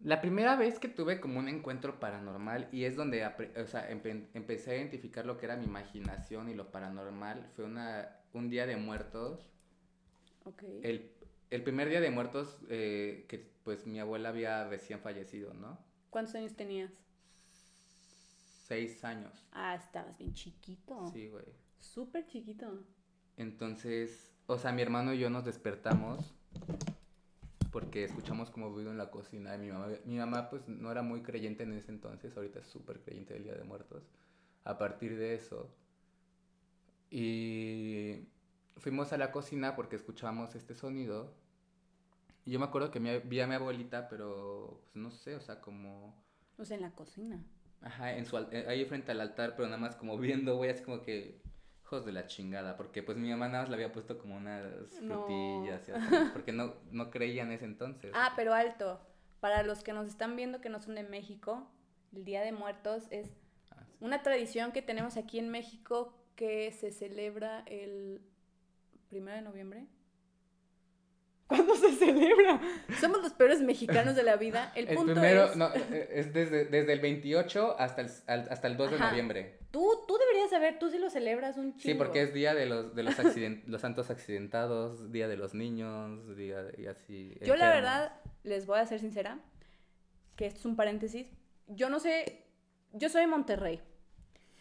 La primera vez que tuve como un encuentro paranormal y es donde o sea, empe- empecé a identificar lo que era mi imaginación y lo paranormal fue una, un día de muertos. Ok. El, el primer día de muertos eh, que pues mi abuela había recién fallecido, ¿no? ¿Cuántos años tenías? Seis años. Ah, estabas bien chiquito. Sí, güey. Súper chiquito. Entonces, o sea, mi hermano y yo nos despertamos porque escuchamos como ruido en la cocina. Y mi mamá, mi mamá pues no era muy creyente en ese entonces, ahorita es súper creyente del Día de Muertos. A partir de eso, y fuimos a la cocina porque escuchábamos este sonido. Y yo me acuerdo que mi- vi a mi abuelita, pero pues no sé, o sea, como... O sea, en la cocina. Ajá, en su, ahí frente al altar, pero nada más como viendo, güey, así como que, hijos de la chingada, porque pues mi mamá nada más le había puesto como unas No. frutillas y así, porque no, no creía en ese entonces. Ah, pero alto. Para los que nos están viendo que no son de México, el Día de Muertos es Ah, sí. una tradición que tenemos aquí en México que se celebra el primero de noviembre. ¿Cuándo se celebra? Somos los peores mexicanos de la vida. El, El punto primero, es... no, eh, es desde, desde el 28 hasta el, al- hasta el 2 de noviembre. Tú, tú deberías saber, tú sí lo celebras un chingo. Sí, porque es día de los, de los, accident- los santos accidentados, día de los niños, día de- y así. Yo la verdad, les voy a ser sincera, que esto es un paréntesis. Yo no sé, yo soy de Monterrey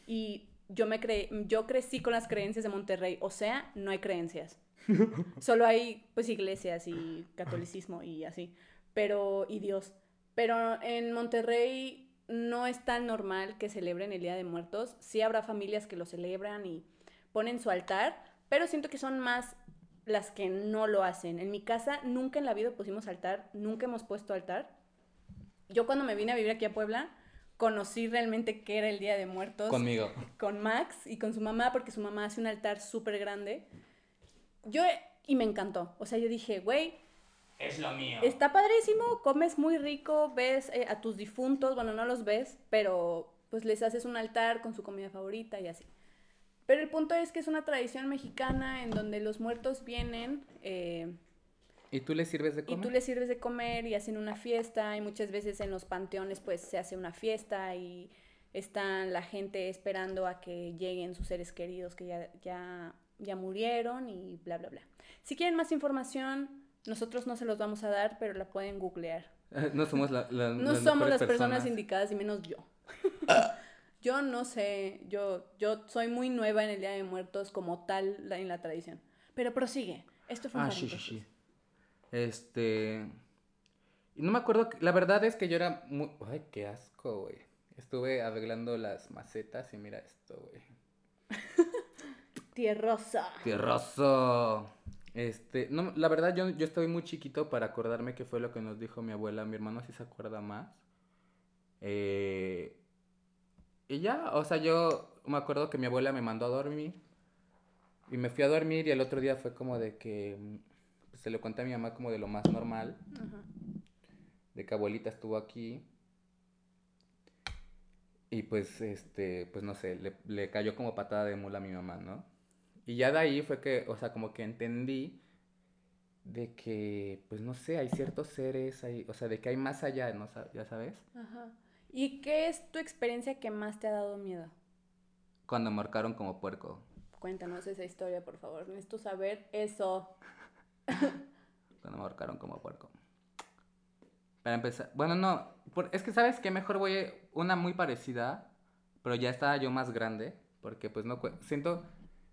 y yo me cre yo crecí con las creencias de Monterrey, o sea, no hay creencias. Solo hay pues iglesias y catolicismo y así, pero y Dios. Pero en Monterrey no es tan normal que celebren el Día de Muertos. Sí habrá familias que lo celebran y ponen su altar, pero siento que son más las que no lo hacen. En mi casa nunca en la vida pusimos altar, nunca hemos puesto altar. Yo cuando me vine a vivir aquí a Puebla, conocí realmente qué era el Día de Muertos Conmigo. con Max y con su mamá, porque su mamá hace un altar súper grande. Yo, y me encantó. O sea, yo dije, güey, Es lo mío. está padrísimo, comes muy rico, ves eh, a tus difuntos, bueno, no los ves, pero pues les haces un altar con su comida favorita y así. Pero el punto es que es una tradición mexicana en donde los muertos vienen eh, ¿Y tú le sirves de y comer? tú les sirves de comer y hacen una fiesta y muchas veces en los panteones pues se hace una fiesta y están la gente esperando a que lleguen sus seres queridos que ya, ya, ya murieron y bla, bla, bla. Si quieren más información, nosotros no se los vamos a dar, pero la pueden googlear. No somos la, la- No las somos las personas indicadas y menos yo. yo no sé, yo, yo soy muy nueva en el Día de Muertos como tal en la tradición. Pero prosigue. Esto fue un Ah, sí, sí, sí. Este. No me acuerdo. que- La verdad es que yo era muy. Ay, qué asco, güey. Estuve arreglando las macetas y mira esto, güey. Tierrosa. Tierroso. Este, no, la verdad yo, yo estoy muy chiquito para acordarme qué fue lo que nos dijo mi abuela. Mi hermano sí se acuerda más. Eh, y ya, o sea, yo me acuerdo que mi abuela me mandó a dormir. Y me fui a dormir y el otro día fue como de que pues, se lo conté a mi mamá como de lo más normal. Ajá. De que abuelita estuvo aquí. Y pues, este, pues no sé, le, le cayó como patada de mula a mi mamá, ¿no? Y ya de ahí fue que, o sea, como que entendí de que, pues no sé, hay ciertos seres, hay, o sea, de que hay más allá, ¿no? ¿Ya sabes? Ajá. ¿Y qué es tu experiencia que más te ha dado miedo? Cuando me ahorcaron como puerco. Cuéntanos esa historia, por favor. Necesito saber eso. Cuando me ahorcaron como puerco. Para empezar, bueno, no, por- es que sabes que mejor voy a una muy parecida, pero ya estaba yo más grande, porque pues no, siento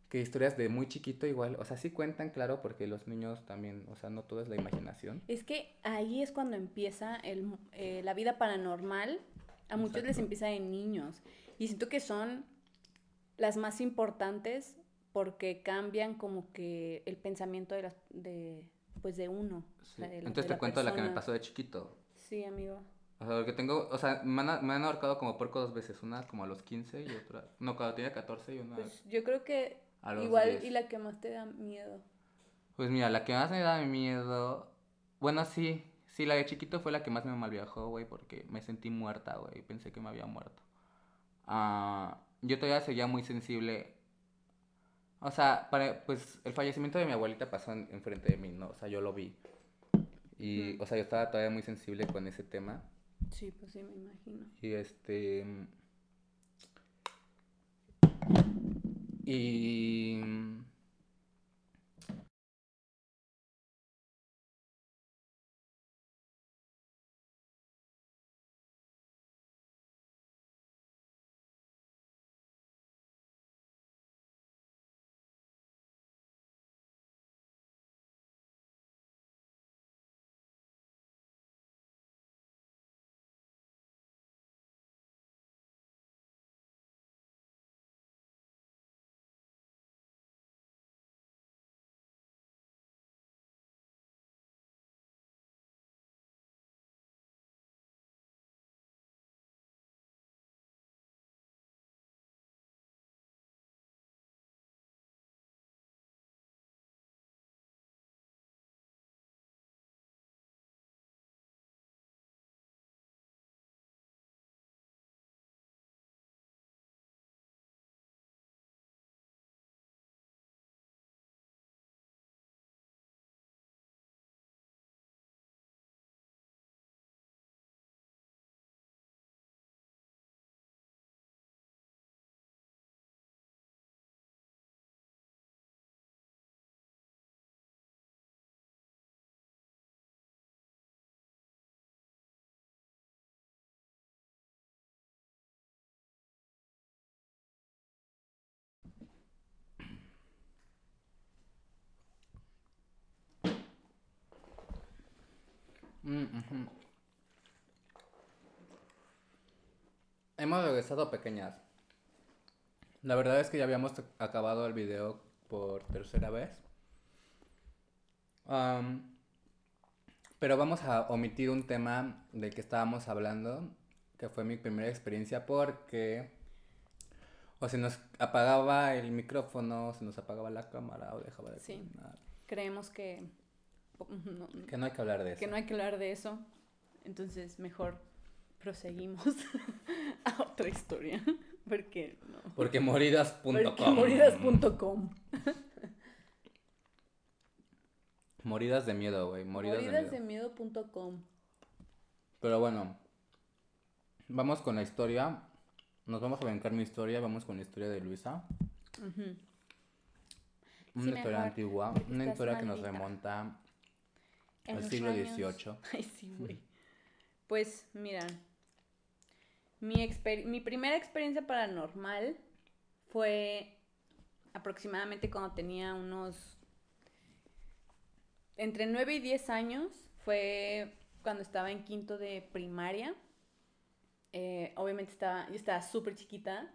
que historias de muy chiquito igual, o sea, sí cuentan, claro, porque los niños también, o sea, no todo es la imaginación. Es que ahí es cuando empieza el, eh, la vida paranormal. A muchos les empieza de niños. Y siento que son las más importantes porque cambian como que el pensamiento de, las, de, pues de uno. Sí. de la- Entonces de te la cuento la que me persona. pasó de chiquito. Sí, amigo. O sea, porque tengo, o sea, me han, me han ahorcado como puerco dos veces, una como a los 15 y otra, no, cuando tenía 14 y una... Pues yo creo que A los igual 10. y la que más te da miedo. Pues mira, la que más me da miedo. Bueno, sí. Sí, la de chiquito fue la que más me malviajó, güey, porque me sentí muerta, güey. Pensé que me había muerto. Ah, yo todavía seguía muy sensible. O sea, para, pues el fallecimiento de mi abuelita pasó en- enfrente de mí, ¿no? O sea, yo lo vi. Y, o sea, yo estaba todavía muy sensible con ese tema. Sí, pues sí, me imagino. Y este. Y. Mm. Hemos regresado pequeñas. La verdad es que ya habíamos acabado el video por tercera vez. Pero vamos a omitir un tema del que estábamos hablando, que fue mi primera experiencia porque o se nos apagaba el micrófono, o se nos apagaba la cámara o dejaba de Sí. funcionar. Creemos que no, Que no hay que hablar de eso. que no hay que hablar de eso. Entonces, mejor proseguimos a otra historia. Porque no. Porque moridas.com. Porque moridas.com. Moridas de miedo, güey. Moridas, de miedo. Pero bueno, vamos con la historia. Nos vamos a brincar mi historia. Vamos con la historia de Luisa. Una Sí, historia mejor, antigua. porque Una historia que nos remonta al siglo XVIII. Ay, sí, güey. Pues, mira. Mi, mi primera experiencia paranormal fue aproximadamente cuando tenía unos. Entre 9 y 10 años. Fue cuando estaba en quinto de primaria. Eh, obviamente estaba, yo estaba súper chiquita.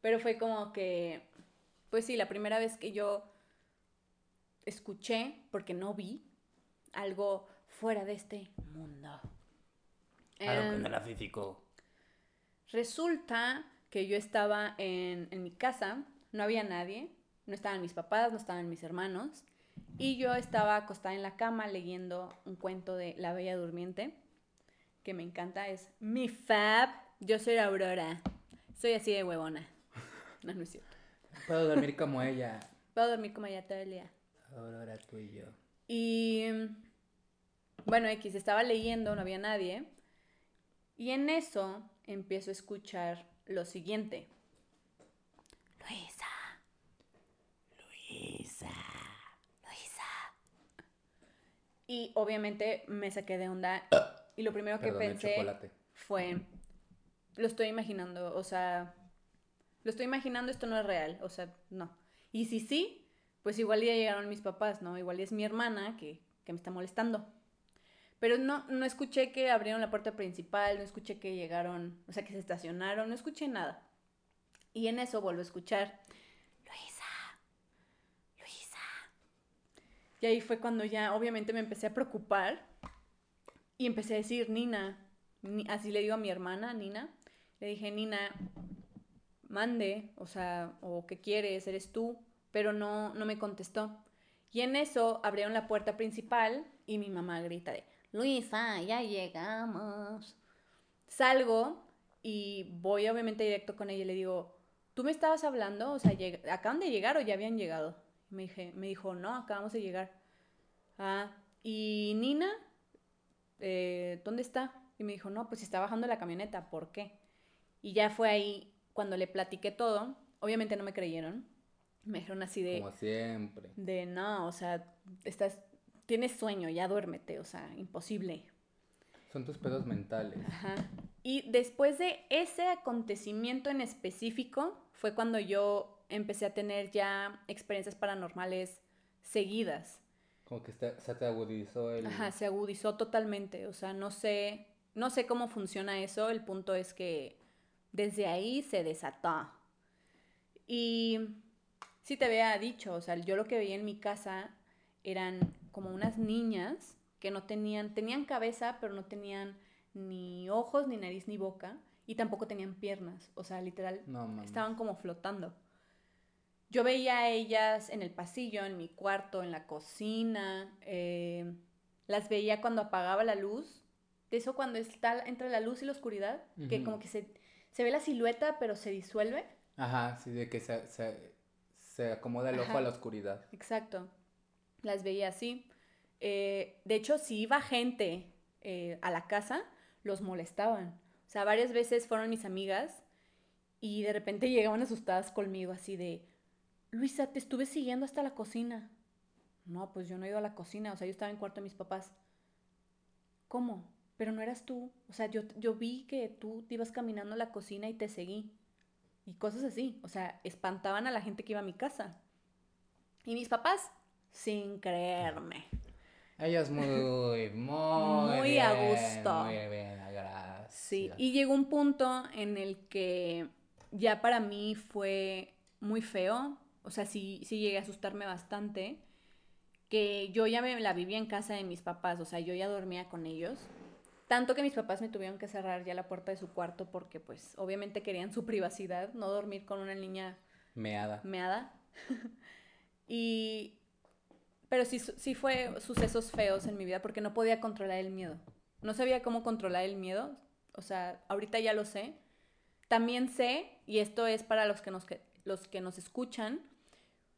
Pero fue como que. Pues sí, la primera vez que yo escuché, porque no vi, algo fuera de este mundo. Em, era físico. Resulta que yo estaba en, en mi casa, no había nadie, no estaban mis papás, no estaban mis hermanos, y yo estaba acostada en la cama leyendo un cuento de La Bella Durmiente, que me encanta, es mi fab, yo soy Aurora, soy así de huevona. No, no es cierto. Puedo dormir como ella. Puedo dormir como ella todo el día. Ahora tú y yo. Y bueno, X estaba leyendo, no había nadie. Y en eso empiezo a escuchar lo siguiente. Luisa. Luisa. Luisa. Y obviamente me saqué de onda. Y lo primero que Perdón, pensé fue, lo estoy imaginando, o sea, lo estoy imaginando, esto no es real, o sea, no. Y si sí, pues igual ya llegaron mis papás, ¿no? Igual es mi hermana que, que me está molestando. Pero no, no escuché que abrieron la puerta principal, no escuché que llegaron, o sea, que se estacionaron, no escuché nada. Y en eso vuelvo a escuchar, Luisa, Luisa. Y ahí fue cuando ya, obviamente, me empecé a preocupar y empecé a decir, Nina, Ni- así le digo a mi hermana, Nina, le dije, Nina, mande, o sea, o qué quieres, eres tú, pero no, no me contestó. Y en eso abrieron la puerta principal y mi mamá grita de, Luisa, ya llegamos. Salgo y voy obviamente directo con ella y le digo, ¿tú me estabas hablando? O sea, ¿acaban de llegar o ya habían llegado? Me, dije, me dijo, no, acabamos de llegar. Ah, ¿y Nina? Eh, ¿Dónde está? Y me dijo, no, pues está bajando la camioneta, ¿por qué? Y ya fue ahí cuando le platiqué todo. Obviamente no me creyeron. Me dijeron así de, Como siempre. de no, o sea, estás, tienes sueño, ya duérmete, o sea, imposible. Son tus pedos mentales. Ajá. Y después de ese acontecimiento en específico, fue cuando yo empecé a tener ya experiencias paranormales seguidas. Como que está- se te agudizó el. Ajá, se agudizó totalmente. O sea, no sé, no sé cómo funciona eso. El punto es que desde ahí se desató. Y sí te había dicho, o sea, yo lo que veía en mi casa eran como unas niñas que no tenían, tenían cabeza, pero no tenían ni ojos, ni nariz, ni boca, y tampoco tenían piernas. O sea, literal, No, estaban como flotando. Yo veía a ellas en el pasillo, en mi cuarto, en la cocina. eh, las veía cuando apagaba la luz. De eso cuando está entre la luz y la oscuridad, que como que se, se ve la silueta, pero se disuelve. Ajá, sí, de que se, se, se acomoda el ojo a la oscuridad. Exacto. Las veía así. Eh, de hecho, si iba gente eh, a la casa, los molestaban. O sea, varias veces fueron mis amigas y de repente llegaban asustadas conmigo así de, Luisa, te estuve siguiendo hasta la cocina. No, pues yo no he ido a la cocina, o sea, yo estaba en cuarto de mis papás. ¿Cómo? Pero no eras tú. O sea, yo, yo vi que tú te ibas caminando a la cocina y te seguí. Y cosas así. O sea, espantaban a la gente que iba a mi casa. Y mis papás, sin creerme. Ellos muy, muy, Muy a gusto. Muy bien, gracias. Sí, y llegó un punto en el que ya para mí fue muy feo, o sea, sí, sí llegué a asustarme bastante, que yo ya me la vivía en casa de mis papás, o sea, yo ya dormía con ellos. Tanto que mis papás me tuvieron que cerrar ya la puerta de su cuarto porque pues obviamente querían su privacidad, no dormir con una niña Meada. meada. y pero sí, sí fue sucesos feos en mi vida porque no podía controlar el miedo. No sabía cómo controlar el miedo. O sea, ahorita ya lo sé. También sé, y esto es para los que nos, que- los que nos escuchan,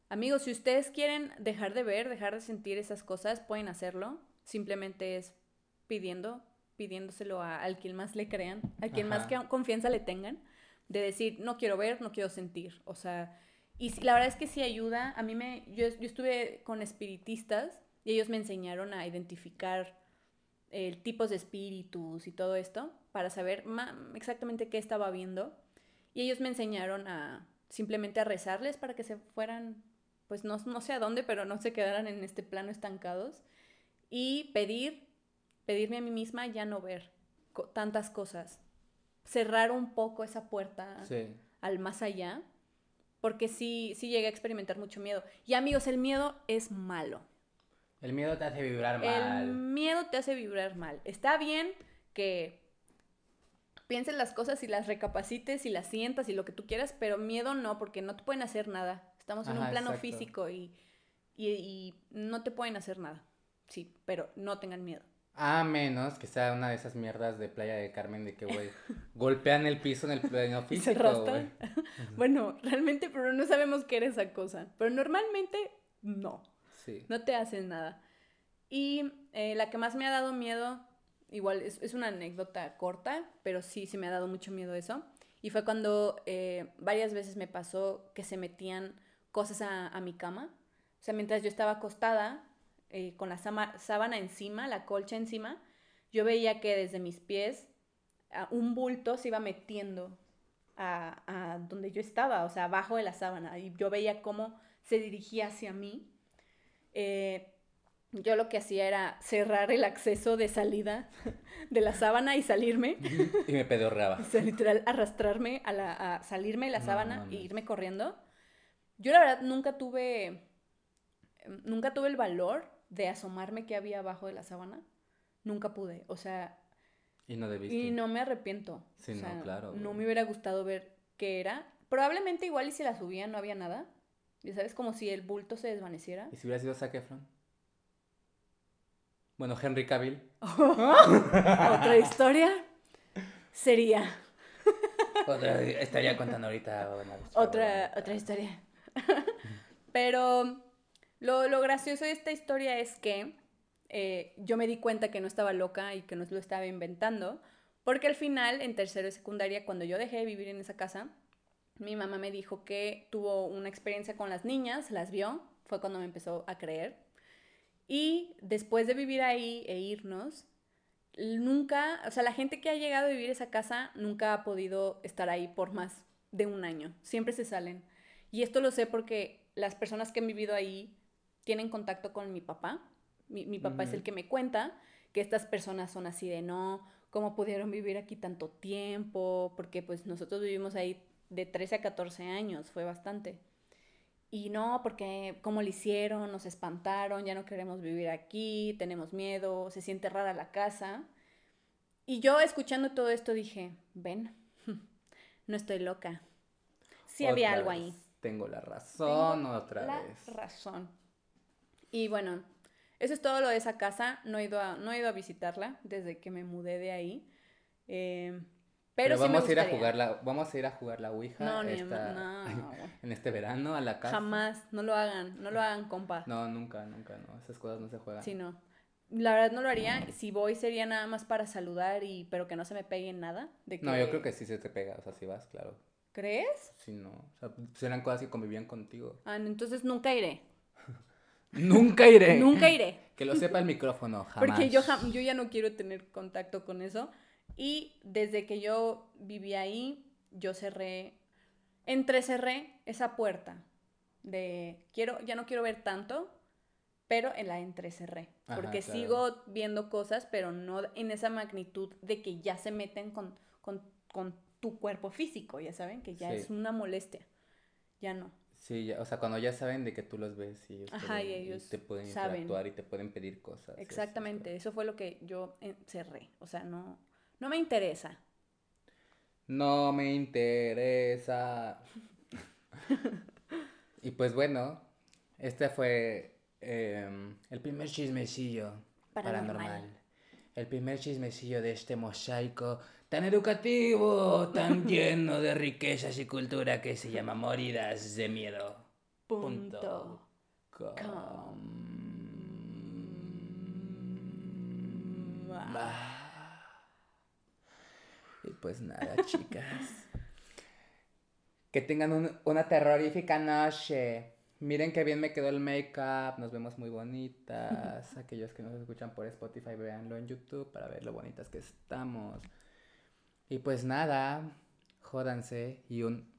amigos, si ustedes quieren dejar de ver, dejar de sentir esas cosas, pueden hacerlo. Simplemente es pidiendo, pidiéndoselo a, al quien más le crean, al quien más Ajá. que- confianza le tengan, de decir, no quiero ver, no quiero sentir. O sea, y sí- la verdad es que sí ayuda. A mí me, yo, yo estuve con espiritistas y ellos me enseñaron a identificar eh, tipos de espíritus y todo esto para saber exactamente qué estaba viendo. Y ellos me enseñaron a simplemente a rezarles para que se fueran, pues no, no sé a dónde, pero no se quedaran en este plano estancados. Y pedir, pedirme a mí misma ya no ver co- tantas cosas. Cerrar un poco esa puerta Sí. al más allá, porque sí, sí llegué a experimentar mucho miedo. Y amigos, el miedo es malo. El miedo te hace vibrar El mal. miedo te hace vibrar mal. Está bien que pienses las cosas y las recapacites y las sientas y lo que tú quieras, pero miedo no, porque no te pueden hacer nada. Estamos en un plano exacto. físico y, y, y no te pueden hacer nada. Sí, pero no tengan miedo. A menos que sea una de esas mierdas de Playa de Carmen de que, güey, golpean el piso en el plano Y físico, se güey. Bueno, realmente, pero no sabemos qué era esa cosa. Pero normalmente, no. Sí. No te hacen nada. Y eh, la que más me ha dado miedo, igual es, es una anécdota corta, pero sí, sí me ha dado mucho miedo eso. Y fue cuando eh, varias veces me pasó que se metían cosas a, a mi cama. O sea, mientras yo estaba acostada, eh, con la sábana encima, la colcha encima, yo veía que desde mis pies a- un bulto se iba metiendo a, a donde yo estaba, o sea, abajo de la sábana. Y yo veía cómo se dirigía hacia mí. Eh, yo lo que hacía era cerrar el acceso de salida de la sábana y salirme. Y me pedorreaba. O sea, literal, arrastrarme a, la, a salirme de la No sábana e irme corriendo. Yo la verdad nunca tuve, nunca tuve el valor de asomarme que había abajo de la sábana. Nunca pude, o sea, Y no debiste. y no me arrepiento. Sí, o no, claro, No me hubiera gustado ver qué era. Probablemente igual y si la subía no había nada. Ya sabes, como si el bulto se desvaneciera. ¿Y si hubiera sido Zac Efron? Bueno, Henry Cavill. Otra historia sería Otra, estaría contando ahorita historia otra, otra historia. Pero lo, lo gracioso de esta historia es que eh, yo me di cuenta que no estaba loca y que no lo estaba inventando, porque al final, en tercero de secundaria, cuando yo dejé de vivir en esa casa, mi mamá me dijo que tuvo una experiencia con las niñas, las vio, fue cuando me empezó a creer. Y después de vivir ahí e irnos, nunca, o sea, la gente que ha llegado a vivir esa casa nunca ha podido estar ahí por más de un año. Siempre se salen. Y esto lo sé porque las personas que han vivido ahí tienen contacto con mi papá. Mi, mi papá es el que me cuenta que estas personas son así de no, cómo pudieron vivir aquí tanto tiempo, porque pues nosotros vivimos ahí de 13 a 14 años, fue bastante. Y no, porque cómo lo hicieron, nos espantaron, ya no queremos vivir aquí, tenemos miedo, se siente rara la casa. Y yo escuchando todo esto dije, ven, no estoy loca. Sí había algo vez. ahí. Tengo la razón Tengo otra la vez. razón. Y bueno, eso es todo lo de esa casa. No he ido a, no he ido a visitarla desde que me mudé de ahí. Eh, pero Pero, sí me vamos a ir a jugar la, vamos a ir a jugar la Ouija No, esta- no, en este verano a la casa. Jamás, no lo hagan, no lo hagan, compa. No, nunca, nunca, no. Esas cosas no se juegan. Sí, no. La verdad no lo haría. Si voy sería nada más para saludar y pero que no se me pegue nada. De No, yo creo que sí se te pega, o sea, si vas, claro. ¿Crees? Sí, no. O sea, eran cosas que convivían contigo. Ah, entonces nunca iré. Nunca iré. Nunca iré. Que lo sepa el micrófono, jamás. Porque yo, ya no quiero tener contacto con eso. Y desde que yo viví ahí, yo cerré, entrecerré esa puerta de quiero, ya no quiero ver tanto, pero en la entrecerré. Ajá, Porque claro. sigo viendo cosas, pero no en esa magnitud de que ya se meten con, con, con tu cuerpo físico, ya saben, que ya Sí. es una molestia. Ya no. Sí, ya- o sea, cuando ya saben de que tú los ves y ellos, te, y pueden saben. interactuar y te pueden pedir cosas. Exactamente, eso fue lo que yo eh, cerré. O sea, no, no me interesa. No me interesa. y pues bueno, este fue em, el primer chismecillo Paranormal. paranormal. El primer chismecillo de este mosaico tan educativo, tan lleno de riquezas y cultura que se llama Moridas de Miedo. Punto. com. Com. Y pues nada, chicas. Que tengan un- una terrorífica noche. Miren qué bien me quedó el make-up. Nos vemos muy bonitas. Aquellos que nos escuchan por Spotify, véanlo en YouTube para ver lo bonitas que estamos. Y pues nada, jódanse y un